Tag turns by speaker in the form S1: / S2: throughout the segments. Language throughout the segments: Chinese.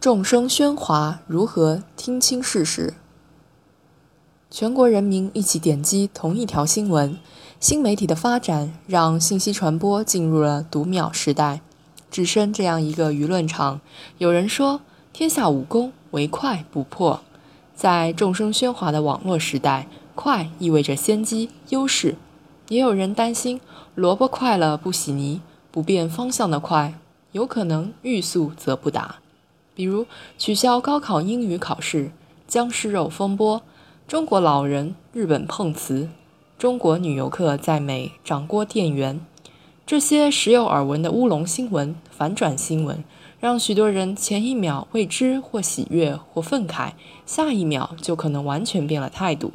S1: 众生喧哗，如何听清事实？全国人民一起点击同一条新闻。新媒体的发展让信息传播进入了读秒时代。置身这样一个舆论场，有人说：“天下武功，唯快不破。”在众生喧哗的网络时代，快意味着先机、优势。也有人担心，萝卜快了不洗泥，不变方向的快，有可能欲速则不达。比如取消高考英语考试、僵尸肉风波、中国老人日本碰瓷、中国女游客在美掌掴店员，这些时有耳闻的乌龙新闻、反转新闻，让许多人前一秒未知或喜悦或愤慨，下一秒就可能完全变了态度。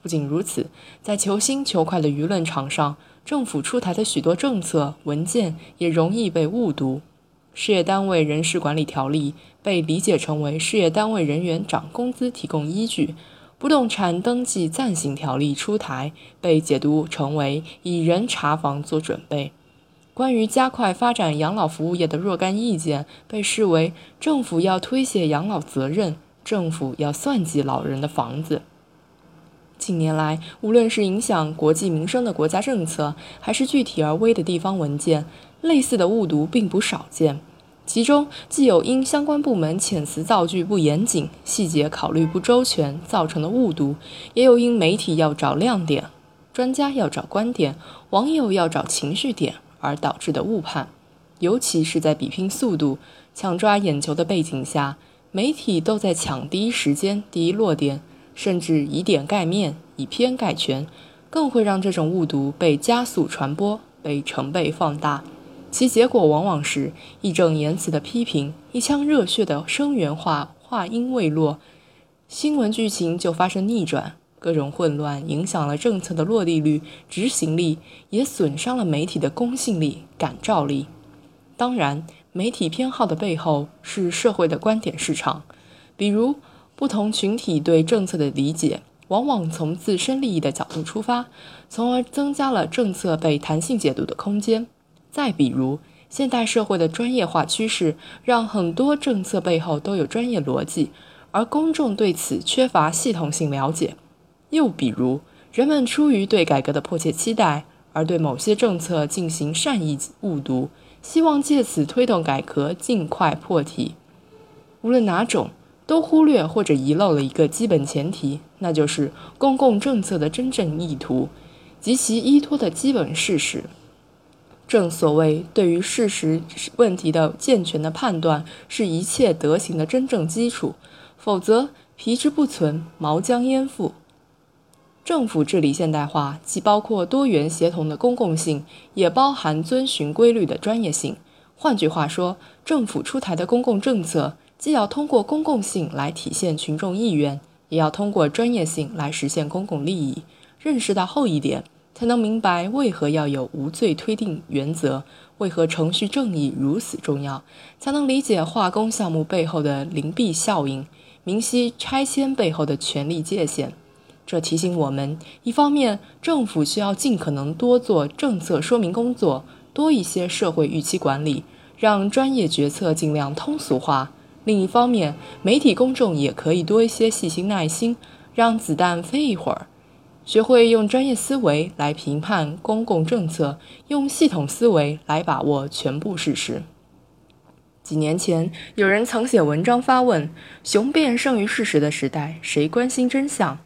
S1: 不仅如此，在求新求快的舆论场上，政府出台的许多政策文件也容易被误读。事业单位人事管理条例被理解成为事业单位人员涨工资提供依据，不动产登记暂行条例出台被解读成为以人查房做准备。关于加快发展养老服务业的若干意见被视为政府要推卸养老责任，政府要算计老人的房子。近年来，无论是影响国计民生的国家政策，还是具体而微的地方文件，类似的误读并不少见。其中既有因相关部门遣词造句不严谨、细节考虑不周全造成的误读，也有因媒体要找亮点、专家要找观点、网友要找情绪点而导致的误判。尤其是在比拼速度、抢抓眼球的背景下，媒体都在抢第一时间、第一落点，甚至以点盖面、以偏概全，更会让这种误读被加速传播、被成倍放大。其结果往往是义正言辞的批评，一腔热血的声援话话音未落，新闻剧情就发生逆转，各种混乱影响了政策的落地率、执行力，也损伤了媒体的公信力、感召力。当然，媒体偏好的背后是社会的观点市场，比如不同群体对政策的理解，往往从自身利益的角度出发，从而增加了政策被弹性解读的空间。再比如，现代社会的专业化趋势让很多政策背后都有专业逻辑，而公众对此缺乏系统性了解。又比如，人们出于对改革的迫切期待，而对某些政策进行善意误读，希望借此推动改革尽快破题。无论哪种，都忽略或者遗漏了一个基本前提，那就是公共政策的真正意图及其依托的基本事实。正所谓，对于事实问题的健全的判断，是一切德行的真正基础。否则，皮之不存，毛将焉附？政府治理现代化，既包括多元协同的公共性，也包含遵循规律的专业性。换句话说，政府出台的公共政策，既要通过公共性来体现群众意愿，也要通过专业性来实现公共利益。认识到后一点。才能明白为何要有无罪推定原则，为何程序正义如此重要，才能理解化工项目背后的灵璧效应，明晰拆迁背后的权力界限。这提醒我们：一方面，政府需要尽可能多做政策说明工作，多一些社会预期管理，让专业决策尽量通俗化；另一方面，媒体公众也可以多一些细心耐心，让子弹飞一会儿。学会用专业思维来评判公共政策，用系统思维来把握全部事实。几年前，有人曾写文章发问：“雄辩胜于事实的时代，谁关心真相？”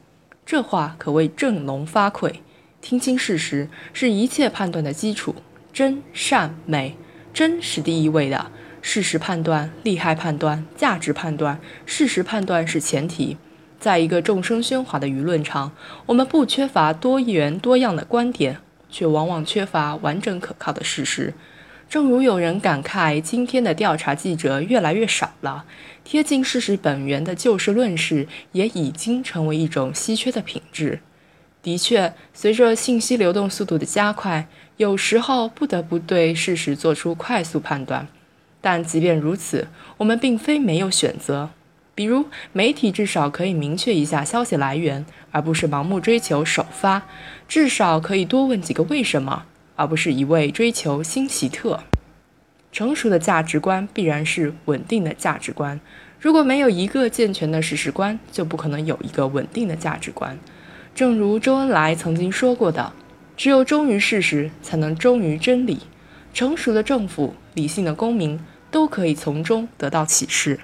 S1: 这话可谓振聋发聩。听清事实是一切判断的基础，真善美，真是第一位的。事实判断、利害判断、价值判断，事实判断是前提。在一个众生喧哗的舆论场，我们不缺乏多元多样的观点，却往往缺乏完整可靠的事实。正如有人感慨，今天的调查记者越来越少了，贴近事实本源的就事论事也已经成为一种稀缺的品质。的确，随着信息流动速度的加快，有时候不得不对事实做出快速判断。但即便如此，我们并非没有选择。比如，媒体至少可以明确一下消息来源，而不是盲目追求首发；至少可以多问几个为什么，而不是一味追求新奇特。成熟的价值观必然是稳定的价值观。如果没有一个健全的事实观，就不可能有一个稳定的价值观。正如周恩来曾经说过的：“只有忠于事实，才能忠于真理。成熟的政府、理性的公民都可以从中得到启示。”